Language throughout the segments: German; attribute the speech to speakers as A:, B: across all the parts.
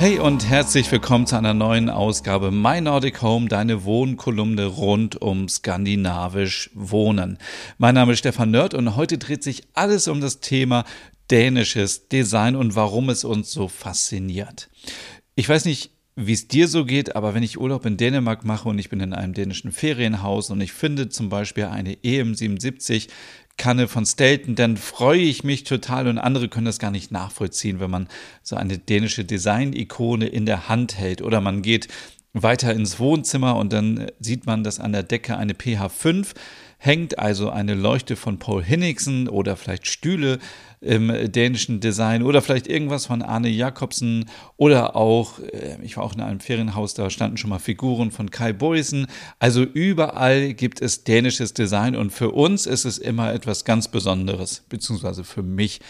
A: Hey und herzlich willkommen zu einer neuen Ausgabe My Nordic Home, deine Wohnkolumne rund um skandinavisch Wohnen. Mein Name ist Stefan Nörd und heute dreht sich alles um das Thema dänisches Design und warum es uns so fasziniert. Ich weiß nicht, wie es dir so geht, aber wenn ich Urlaub in Dänemark mache und ich bin in einem dänischen Ferienhaus und ich finde zum Beispiel eine EM77 Kanne von Stelten, dann freue ich mich total und andere können das gar nicht nachvollziehen, wenn man so eine dänische Design-Ikone in der Hand hält. Oder man geht weiter ins Wohnzimmer und dann sieht man, dass an der Decke eine PH5 hängt, also eine Leuchte von Paul Hinnickson oder vielleicht Stühle im dänischen Design oder vielleicht irgendwas von Arne Jacobsen oder auch, äh, ich war auch in einem Ferienhaus, da standen schon mal Figuren von Kai Boysen. Also überall gibt es dänisches Design und für uns ist es immer etwas ganz Besonderes, beziehungsweise für mich.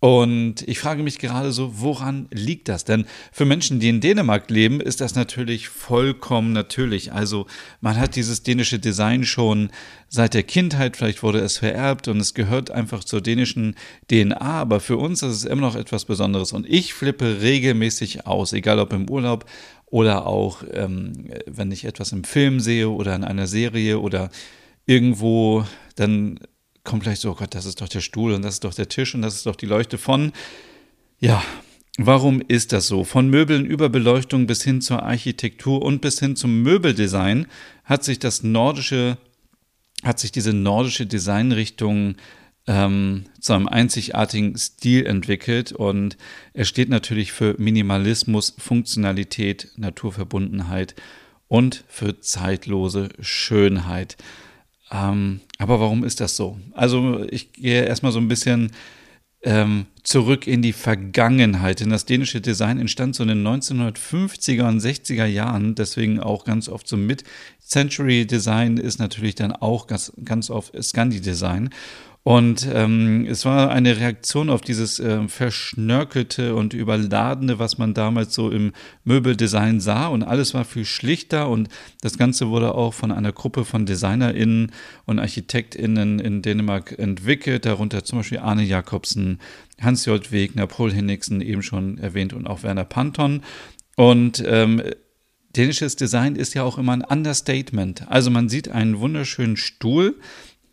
A: Und ich frage mich gerade so, woran liegt das? Denn für Menschen, die in Dänemark leben, ist das natürlich vollkommen natürlich. Also man hat dieses dänische Design schon seit der Kindheit, vielleicht wurde es vererbt und es gehört einfach zur dänischen DNA, aber für uns ist es immer noch etwas Besonderes. Und ich flippe regelmäßig aus, egal ob im Urlaub oder auch, ähm, wenn ich etwas im Film sehe oder in einer Serie oder irgendwo, dann kommt gleich so, oh Gott, das ist doch der Stuhl und das ist doch der Tisch und das ist doch die Leuchte von. Ja, warum ist das so? Von Möbeln über Beleuchtung bis hin zur Architektur und bis hin zum Möbeldesign hat sich das nordische, hat sich diese nordische Designrichtung ähm, zu einem einzigartigen Stil entwickelt und er steht natürlich für Minimalismus, Funktionalität, Naturverbundenheit und für zeitlose Schönheit. Ähm, aber warum ist das so? Also ich gehe erstmal so ein bisschen ähm, zurück in die Vergangenheit. Denn das dänische Design entstand so in den 1950er und 60er Jahren, deswegen auch ganz oft so Mid-Century Design ist natürlich dann auch ganz, ganz oft Scandi-Design. Und ähm, es war eine Reaktion auf dieses äh, verschnörkelte und überladene, was man damals so im Möbeldesign sah. Und alles war viel schlichter. Und das Ganze wurde auch von einer Gruppe von DesignerInnen und ArchitektInnen in Dänemark entwickelt. Darunter zum Beispiel Arne Jacobsen, Hans-J. Wegner, Paul Henningsen, eben schon erwähnt, und auch Werner Panton. Und ähm, dänisches Design ist ja auch immer ein Understatement. Also man sieht einen wunderschönen Stuhl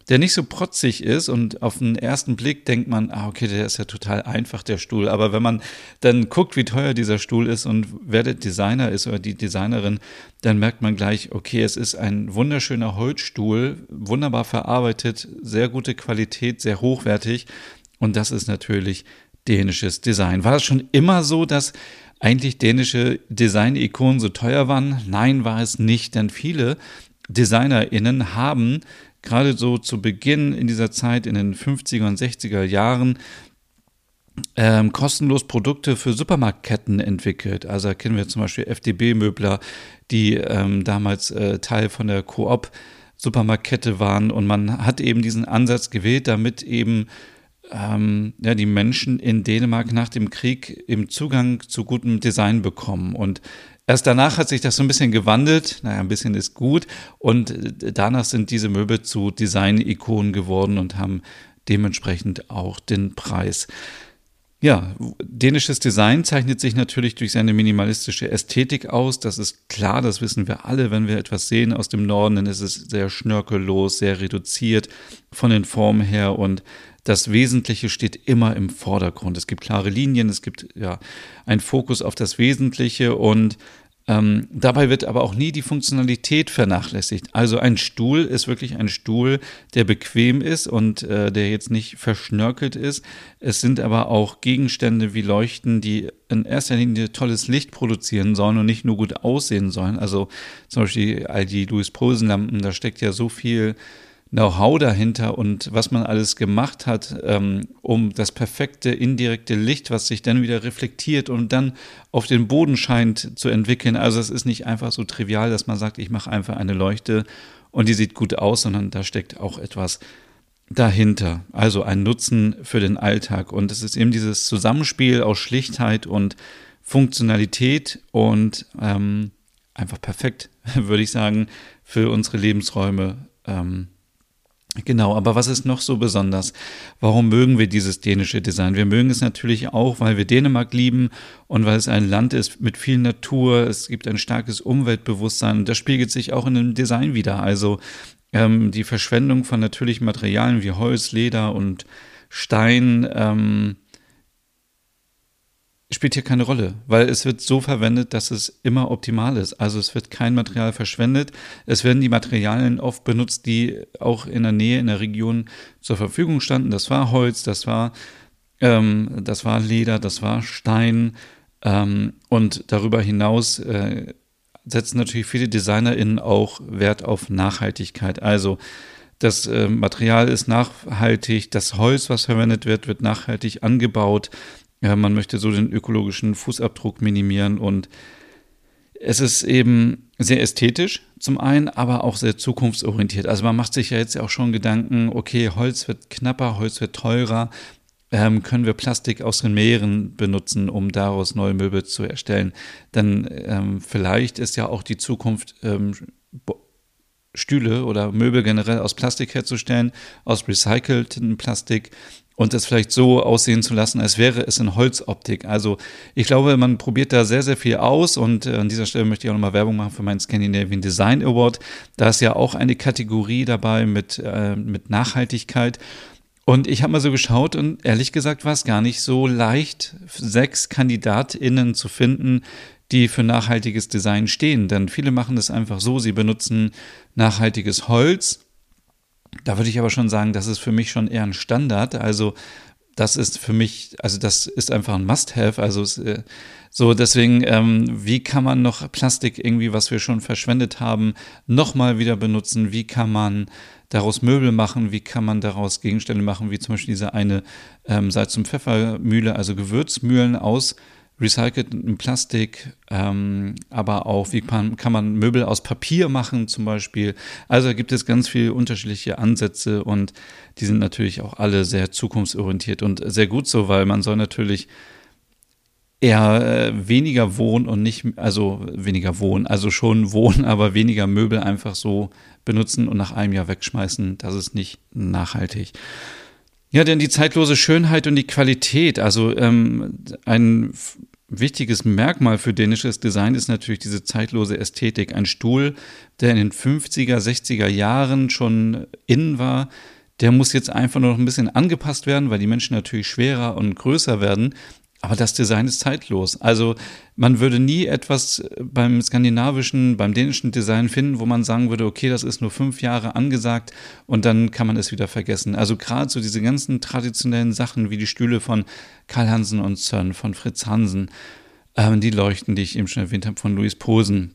A: der nicht so protzig ist und auf den ersten Blick denkt man, ah, okay, der ist ja total einfach, der Stuhl. Aber wenn man dann guckt, wie teuer dieser Stuhl ist und wer der Designer ist oder die Designerin, dann merkt man gleich, okay, es ist ein wunderschöner Holzstuhl, wunderbar verarbeitet, sehr gute Qualität, sehr hochwertig. Und das ist natürlich dänisches Design. War das schon immer so, dass eigentlich dänische Design-Ikonen so teuer waren? Nein, war es nicht, denn viele DesignerInnen haben gerade so zu Beginn in dieser Zeit in den 50er und 60er Jahren ähm, kostenlos Produkte für Supermarktketten entwickelt. Also kennen wir zum Beispiel FDB-Möbler, die ähm, damals äh, Teil von der Coop Supermarktkette waren und man hat eben diesen Ansatz gewählt, damit eben ähm, ja, die Menschen in Dänemark nach dem Krieg eben Zugang zu gutem Design bekommen. Und Erst danach hat sich das so ein bisschen gewandelt. Naja, ein bisschen ist gut. Und äh, danach sind diese Möbel zu Design-Ikonen geworden und haben dementsprechend auch den Preis. Ja, dänisches Design zeichnet sich natürlich durch seine minimalistische Ästhetik aus. Das ist klar, das wissen wir alle. Wenn wir etwas sehen aus dem Norden, dann ist es sehr schnörkellos, sehr reduziert von den Formen her und das Wesentliche steht immer im Vordergrund. Es gibt klare Linien, es gibt ja einen Fokus auf das Wesentliche und ähm, dabei wird aber auch nie die Funktionalität vernachlässigt. Also ein Stuhl ist wirklich ein Stuhl, der bequem ist und äh, der jetzt nicht verschnörkelt ist. Es sind aber auch Gegenstände wie Leuchten, die in erster Linie tolles Licht produzieren sollen und nicht nur gut aussehen sollen. Also zum Beispiel all die Louis Posen Lampen, da steckt ja so viel Know-how dahinter und was man alles gemacht hat, ähm, um das perfekte indirekte Licht, was sich dann wieder reflektiert und dann auf den Boden scheint zu entwickeln. Also es ist nicht einfach so trivial, dass man sagt, ich mache einfach eine Leuchte und die sieht gut aus, sondern da steckt auch etwas dahinter. Also ein Nutzen für den Alltag. Und es ist eben dieses Zusammenspiel aus Schlichtheit und Funktionalität und ähm, einfach perfekt, würde ich sagen, für unsere Lebensräume. Ähm, Genau, aber was ist noch so besonders? Warum mögen wir dieses dänische Design? Wir mögen es natürlich auch, weil wir Dänemark lieben und weil es ein Land ist mit viel Natur. Es gibt ein starkes Umweltbewusstsein und das spiegelt sich auch in dem Design wieder. Also ähm, die Verschwendung von natürlichen Materialien wie Holz, Leder und Stein ähm, spielt hier keine Rolle, weil es wird so verwendet, dass es immer optimal ist. Also es wird kein Material verschwendet. Es werden die Materialien oft benutzt, die auch in der Nähe, in der Region zur Verfügung standen. Das war Holz, das war, ähm, das war Leder, das war Stein. Ähm, und darüber hinaus äh, setzen natürlich viele DesignerInnen auch Wert auf Nachhaltigkeit. Also das äh, Material ist nachhaltig, das Holz, was verwendet wird, wird nachhaltig angebaut. Ja, man möchte so den ökologischen Fußabdruck minimieren und es ist eben sehr ästhetisch zum einen, aber auch sehr zukunftsorientiert. Also man macht sich ja jetzt auch schon Gedanken, okay, Holz wird knapper, Holz wird teurer. Ähm, können wir Plastik aus den Meeren benutzen, um daraus neue Möbel zu erstellen? Dann ähm, vielleicht ist ja auch die Zukunft ähm, Stühle oder Möbel generell aus Plastik herzustellen, aus recyceltem Plastik und es vielleicht so aussehen zu lassen, als wäre es in Holzoptik. Also ich glaube, man probiert da sehr, sehr viel aus und äh, an dieser Stelle möchte ich auch nochmal Werbung machen für meinen Scandinavian Design Award. Da ist ja auch eine Kategorie dabei mit, äh, mit Nachhaltigkeit. Und ich habe mal so geschaut und ehrlich gesagt war es gar nicht so leicht, sechs KandidatInnen zu finden, die für nachhaltiges Design stehen. Denn viele machen es einfach so, sie benutzen nachhaltiges Holz da würde ich aber schon sagen, das ist für mich schon eher ein Standard. Also das ist für mich, also das ist einfach ein Must-Have. Also äh, so deswegen, ähm, wie kann man noch Plastik irgendwie, was wir schon verschwendet haben, nochmal wieder benutzen? Wie kann man daraus Möbel machen? Wie kann man daraus Gegenstände machen, wie zum Beispiel diese eine ähm, Salz- und Pfeffermühle, also Gewürzmühlen aus recycelten Plastik, ähm, aber auch, wie kann, kann man Möbel aus Papier machen zum Beispiel. Also gibt es ganz viele unterschiedliche Ansätze und die sind natürlich auch alle sehr zukunftsorientiert und sehr gut so, weil man soll natürlich eher äh, weniger wohnen und nicht, also weniger wohnen, also schon wohnen, aber weniger Möbel einfach so benutzen und nach einem Jahr wegschmeißen. Das ist nicht nachhaltig. Ja, denn die zeitlose Schönheit und die Qualität, also ähm, ein wichtiges Merkmal für dänisches Design ist natürlich diese zeitlose Ästhetik. Ein Stuhl, der in den 50er, 60er Jahren schon innen war, der muss jetzt einfach nur noch ein bisschen angepasst werden, weil die Menschen natürlich schwerer und größer werden. Aber das Design ist zeitlos. Also man würde nie etwas beim skandinavischen, beim dänischen Design finden, wo man sagen würde, okay, das ist nur fünf Jahre angesagt und dann kann man es wieder vergessen. Also gerade so diese ganzen traditionellen Sachen wie die Stühle von Karl Hansen und Sön, von Fritz Hansen, äh, die Leuchten, die ich eben schon erwähnt habe, von Louis Posen.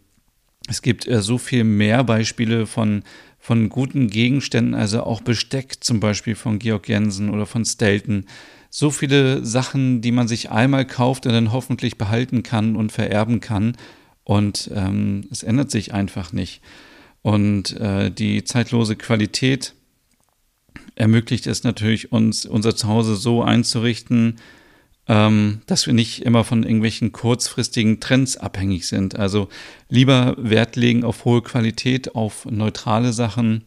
A: Es gibt äh, so viel mehr Beispiele von, von guten Gegenständen, also auch Besteck zum Beispiel von Georg Jensen oder von Stelton so viele Sachen, die man sich einmal kauft und dann hoffentlich behalten kann und vererben kann. Und ähm, es ändert sich einfach nicht. Und äh, die zeitlose Qualität ermöglicht es natürlich uns, unser Zuhause so einzurichten, ähm, dass wir nicht immer von irgendwelchen kurzfristigen Trends abhängig sind. Also lieber Wert legen auf hohe Qualität, auf neutrale Sachen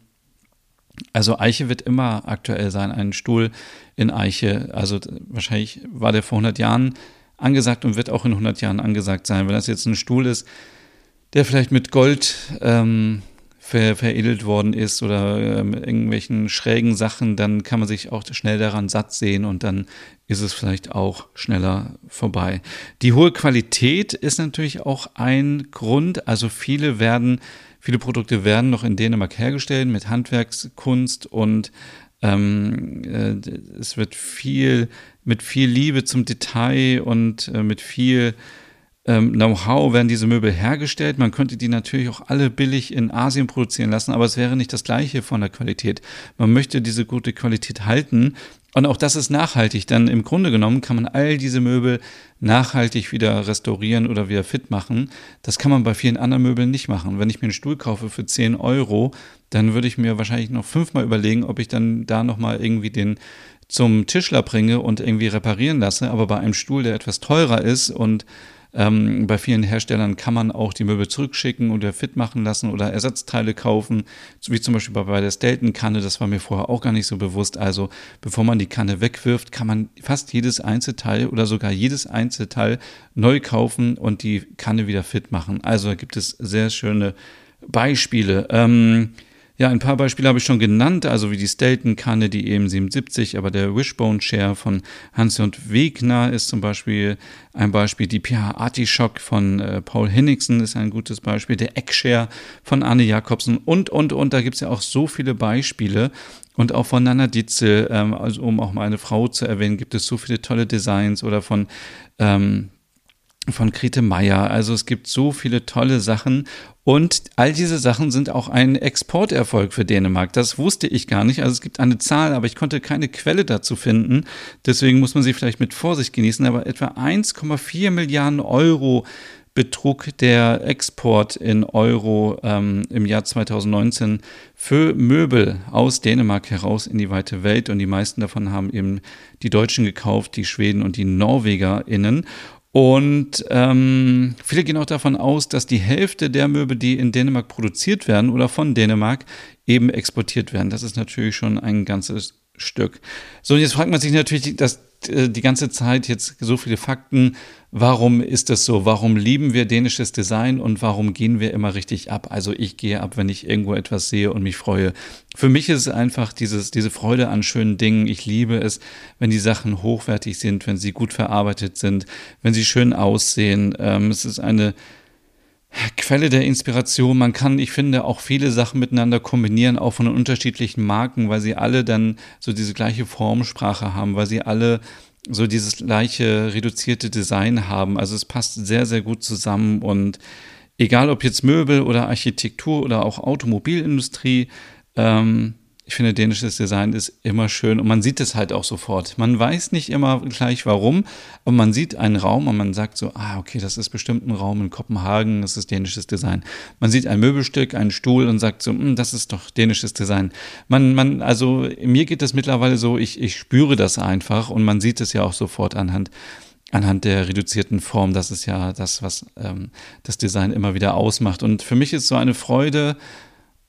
A: also Eiche wird immer aktuell sein. Ein Stuhl in Eiche, also wahrscheinlich war der vor 100 Jahren angesagt und wird auch in 100 Jahren angesagt sein. Wenn das jetzt ein Stuhl ist, der vielleicht mit Gold ähm, ver veredelt worden ist oder ähm, irgendwelchen schrägen Sachen, dann kann man sich auch schnell daran satt sehen und dann ist es vielleicht auch schneller vorbei. Die hohe Qualität ist natürlich auch ein Grund. Also viele werden Viele Produkte werden noch in Dänemark hergestellt mit Handwerkskunst und ähm, äh, es wird viel mit viel Liebe zum Detail und äh, mit viel ähm, Know-how werden diese Möbel hergestellt. Man könnte die natürlich auch alle billig in Asien produzieren lassen, aber es wäre nicht das gleiche von der Qualität. Man möchte diese gute Qualität halten. Und auch das ist nachhaltig, denn im Grunde genommen kann man all diese Möbel nachhaltig wieder restaurieren oder wieder fit machen. Das kann man bei vielen anderen Möbeln nicht machen. Wenn ich mir einen Stuhl kaufe für 10 Euro, dann würde ich mir wahrscheinlich noch fünfmal überlegen, ob ich dann da nochmal irgendwie den zum Tischler bringe und irgendwie reparieren lasse. Aber bei einem Stuhl, der etwas teurer ist und ähm, bei vielen Herstellern kann man auch die Möbel zurückschicken oder fit machen lassen oder Ersatzteile kaufen, wie zum Beispiel bei der Stelton-Kanne, das war mir vorher auch gar nicht so bewusst. Also bevor man die Kanne wegwirft, kann man fast jedes Einzelteil oder sogar jedes Einzelteil neu kaufen und die Kanne wieder fit machen. Also da gibt es sehr schöne Beispiele. Ähm, ja, ein paar Beispiele habe ich schon genannt, also wie die Stelton-Kanne, die EM77, aber der Wishbone Chair von Hans und Wegner ist zum Beispiel ein Beispiel. Die PH Artischock von äh, Paul Henningsen ist ein gutes Beispiel. Der Eckshare von Arne Jakobsen und, und, und. Da gibt es ja auch so viele Beispiele. Und auch von Nana Dietzel, ähm, also um auch mal eine Frau zu erwähnen, gibt es so viele tolle Designs oder von ähm, von Grete Meyer. Also es gibt so viele tolle Sachen und all diese Sachen sind auch ein Exporterfolg für Dänemark. Das wusste ich gar nicht. Also es gibt eine Zahl, aber ich konnte keine Quelle dazu finden. Deswegen muss man sie vielleicht mit Vorsicht genießen. Aber etwa 1,4 Milliarden Euro betrug der Export in Euro ähm, im Jahr 2019 für Möbel aus Dänemark heraus in die weite Welt. Und die meisten davon haben eben die Deutschen gekauft, die Schweden und die NorwegerInnen. Und ähm, viele gehen auch davon aus, dass die Hälfte der Möbel, die in Dänemark produziert werden oder von Dänemark, eben exportiert werden. Das ist natürlich schon ein ganzes Stück. So, jetzt fragt man sich natürlich, dass äh, die ganze Zeit jetzt so viele Fakten. Warum ist das so? Warum lieben wir dänisches Design und warum gehen wir immer richtig ab? Also ich gehe ab, wenn ich irgendwo etwas sehe und mich freue. Für mich ist es einfach dieses, diese Freude an schönen Dingen. Ich liebe es, wenn die Sachen hochwertig sind, wenn sie gut verarbeitet sind, wenn sie schön aussehen. Ähm, es ist eine Quelle der Inspiration. Man kann, ich finde, auch viele Sachen miteinander kombinieren, auch von den unterschiedlichen Marken, weil sie alle dann so diese gleiche Formsprache haben, weil sie alle so dieses gleiche reduzierte Design haben. Also es passt sehr, sehr gut zusammen und egal ob jetzt Möbel oder Architektur oder auch Automobilindustrie, ähm, ich finde, dänisches Design ist immer schön und man sieht es halt auch sofort. Man weiß nicht immer gleich warum, aber man sieht einen Raum und man sagt so, ah, okay, das ist bestimmt ein Raum in Kopenhagen, das ist dänisches Design. Man sieht ein Möbelstück, einen Stuhl und sagt so, hm, das ist doch dänisches Design. Man, man, also mir geht das mittlerweile so, ich, ich spüre das einfach und man sieht es ja auch sofort anhand anhand der reduzierten Form. Das ist ja das, was ähm, das Design immer wieder ausmacht. Und für mich ist so eine Freude,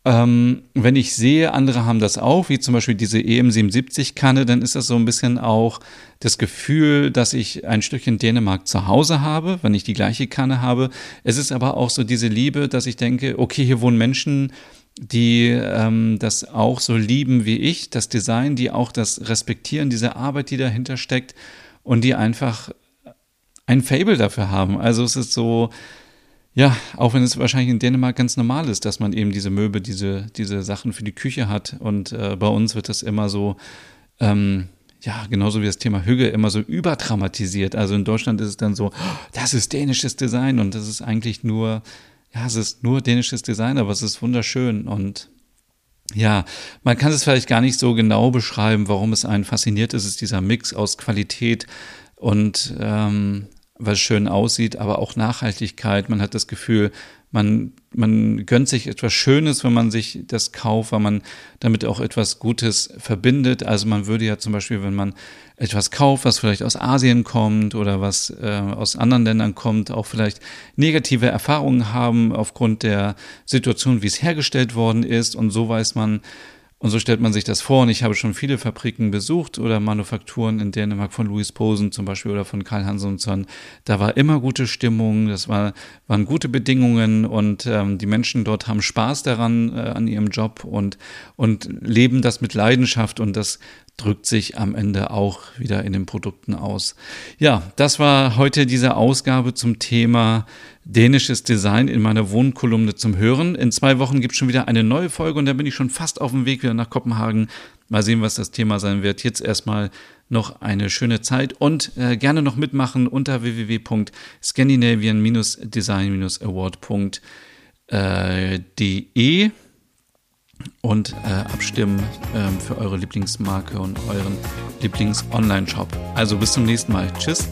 A: ähm, wenn ich sehe, andere haben das auch, wie zum Beispiel diese EM77-Kanne, dann ist das so ein bisschen auch das Gefühl, dass ich ein Stückchen Dänemark zu Hause habe, wenn ich die gleiche Kanne habe. Es ist aber auch so diese Liebe, dass ich denke, okay, hier wohnen Menschen, die ähm, das auch so lieben wie ich, das Design, die auch das respektieren, diese Arbeit, die dahinter steckt und die einfach ein Fable dafür haben. Also es ist so, ja, auch wenn es wahrscheinlich in Dänemark ganz normal ist, dass man eben diese Möbel, diese, diese Sachen für die Küche hat. Und äh, bei uns wird das immer so, ähm, ja, genauso wie das Thema Hüge, immer so überdramatisiert. Also in Deutschland ist es dann so, das ist dänisches Design und das ist eigentlich nur, ja, es ist nur dänisches Design, aber es ist wunderschön und ja, man kann es vielleicht gar nicht so genau beschreiben, warum es einen fasziniert. Es ist dieser Mix aus Qualität und ähm, was schön aussieht, aber auch Nachhaltigkeit. Man hat das Gefühl, man, man gönnt sich etwas Schönes, wenn man sich das kauft, weil man damit auch etwas Gutes verbindet. Also man würde ja zum Beispiel, wenn man etwas kauft, was vielleicht aus Asien kommt oder was äh, aus anderen Ländern kommt, auch vielleicht negative Erfahrungen haben aufgrund der Situation, wie es hergestellt worden ist. Und so weiß man, und so stellt man sich das vor. Und ich habe schon viele Fabriken besucht oder Manufakturen in Dänemark von Louis Posen zum Beispiel oder von Karl Hansson. Da war immer gute Stimmung, das war, waren gute Bedingungen und ähm, die Menschen dort haben Spaß daran äh, an ihrem Job und, und leben das mit Leidenschaft und das drückt sich am Ende auch wieder in den Produkten aus. Ja, das war heute diese Ausgabe zum Thema dänisches Design in meiner Wohnkolumne zum Hören. In zwei Wochen gibt es schon wieder eine neue Folge und da bin ich schon fast auf dem Weg wieder nach Kopenhagen. Mal sehen, was das Thema sein wird. Jetzt erstmal noch eine schöne Zeit und äh, gerne noch mitmachen unter www.scandinavian-design-award.de und äh, abstimmen äh, für eure Lieblingsmarke und euren Lieblings-Online-Shop. Also bis zum nächsten Mal. Tschüss.